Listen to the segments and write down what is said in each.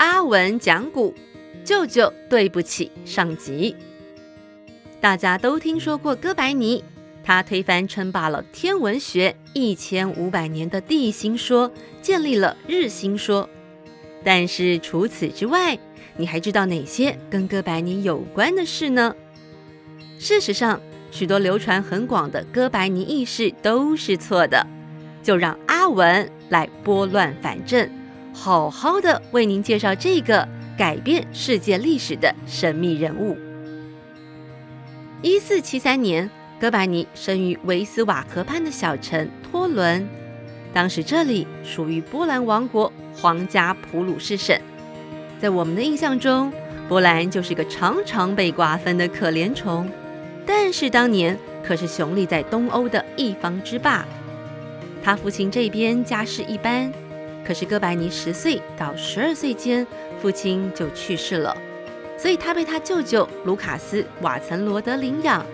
阿文讲古，舅舅对不起上集。大家都听说过哥白尼，他推翻称霸了天文学一千五百年的地心说，建立了日心说。但是除此之外，你还知道哪些跟哥白尼有关的事呢？事实上，许多流传很广的哥白尼意识都是错的。就让阿文来拨乱反正，好好的为您介绍这个改变世界历史的神秘人物。一四七三年，哥白尼生于维斯瓦河畔的小城托伦，当时这里属于波兰王国皇家普鲁士省。在我们的印象中，波兰就是个常常被瓜分的可怜虫，但是当年可是雄立在东欧的一方之霸。他父亲这边家世一般，可是哥白尼十岁到十二岁间，父亲就去世了，所以他被他舅舅卢卡斯·瓦岑罗德领养。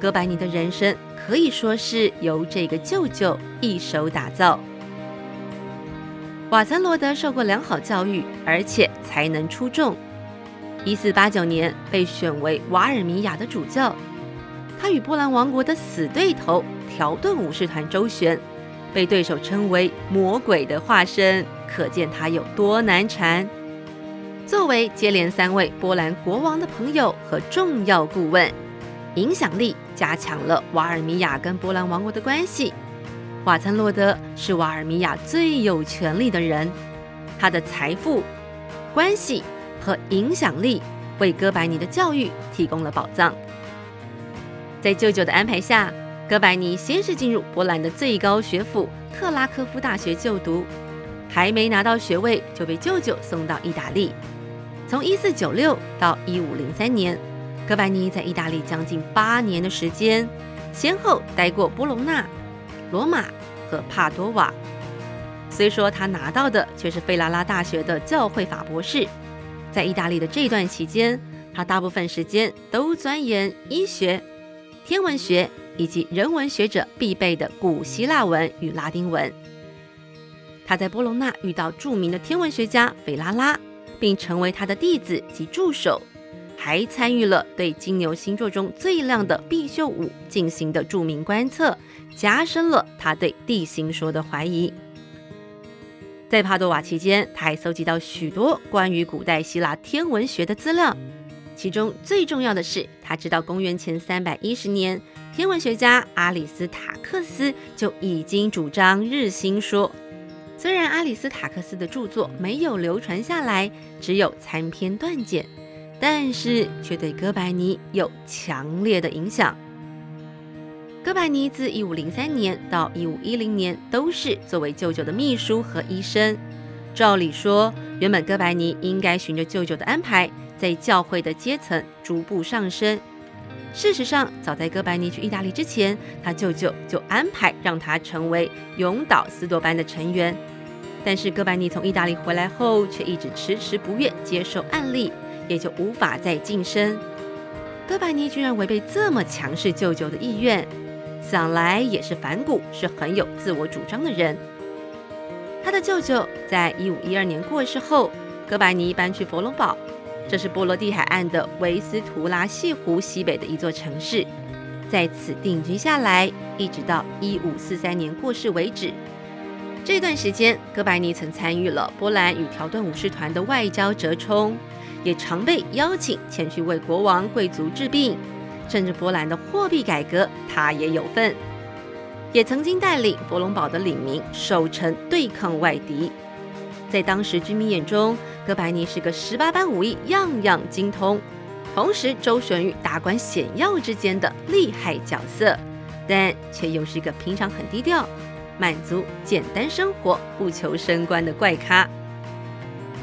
哥白尼的人生可以说是由这个舅舅一手打造。瓦岑罗德受过良好教育，而且才能出众。一四八九年被选为瓦尔米亚的主教，他与波兰王国的死对头条顿武士团周旋。被对手称为魔鬼的化身，可见他有多难缠。作为接连三位波兰国王的朋友和重要顾问，影响力加强了瓦尔米亚跟波兰王国的关系。瓦岑洛德是瓦尔米亚最有权力的人，他的财富、关系和影响力为哥白尼的教育提供了保障。在舅舅的安排下。哥白尼先是进入波兰的最高学府克拉科夫大学就读，还没拿到学位就被舅舅送到意大利。从1496到1503年，哥白尼在意大利将近八年的时间，先后待过波隆纳、罗马和帕多瓦。虽说他拿到的却是费拉拉大学的教会法博士，在意大利的这段期间，他大部分时间都钻研医学、天文学。以及人文学者必备的古希腊文与拉丁文。他在波隆纳遇到著名的天文学家斐拉拉，并成为他的弟子及助手，还参与了对金牛星座中最亮的毕宿五进行的著名观测，加深了他对地心说的怀疑。在帕多瓦期间，他还搜集到许多关于古代希腊天文学的资料，其中最重要的是，他知道公元前三百一十年。天文学家阿里斯塔克斯就已经主张日心说，虽然阿里斯塔克斯的著作没有流传下来，只有参篇断简，但是却对哥白尼有强烈的影响。哥白尼自一五零三年到一五一零年都是作为舅舅的秘书和医生。照理说，原本哥白尼应该循着舅舅的安排，在教会的阶层逐步上升。事实上，早在哥白尼去意大利之前，他舅舅就安排让他成为永岛斯多班的成员。但是哥白尼从意大利回来后，却一直迟迟不愿接受案例，也就无法再晋升。哥白尼居然违背这么强势舅舅的意愿，想来也是反骨，是很有自我主张的人。他的舅舅在一五一二年过世后，哥白尼搬去佛罗堡。这是波罗的海岸的维斯图拉西湖西北的一座城市，在此定居下来，一直到一五四三年过世为止。这段时间，哥白尼曾参与了波兰与条顿武士团的外交折冲，也常被邀请前去为国王贵族治病，甚至波兰的货币改革，他也有份。也曾经带领佛隆堡的领民守城对抗外敌。在当时居民眼中，哥白尼是个十八般武艺样样精通，同时周旋于达官显要之间的厉害角色，但却又是个平常很低调、满足简单生活、不求升官的怪咖。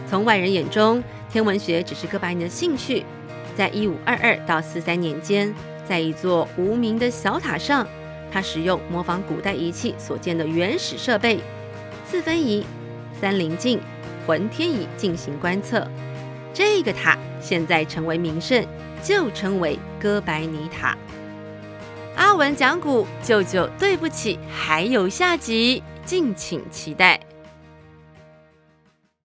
从外人眼中，天文学只是哥白尼的兴趣。在一五二二到四三年间，在一座无名的小塔上，他使用模仿古代仪器所见的原始设备——四分仪。三棱镜、浑天仪进行观测，这个塔现在成为名胜，就称为哥白尼塔。阿文讲古，舅舅对不起，还有下集，敬请期待。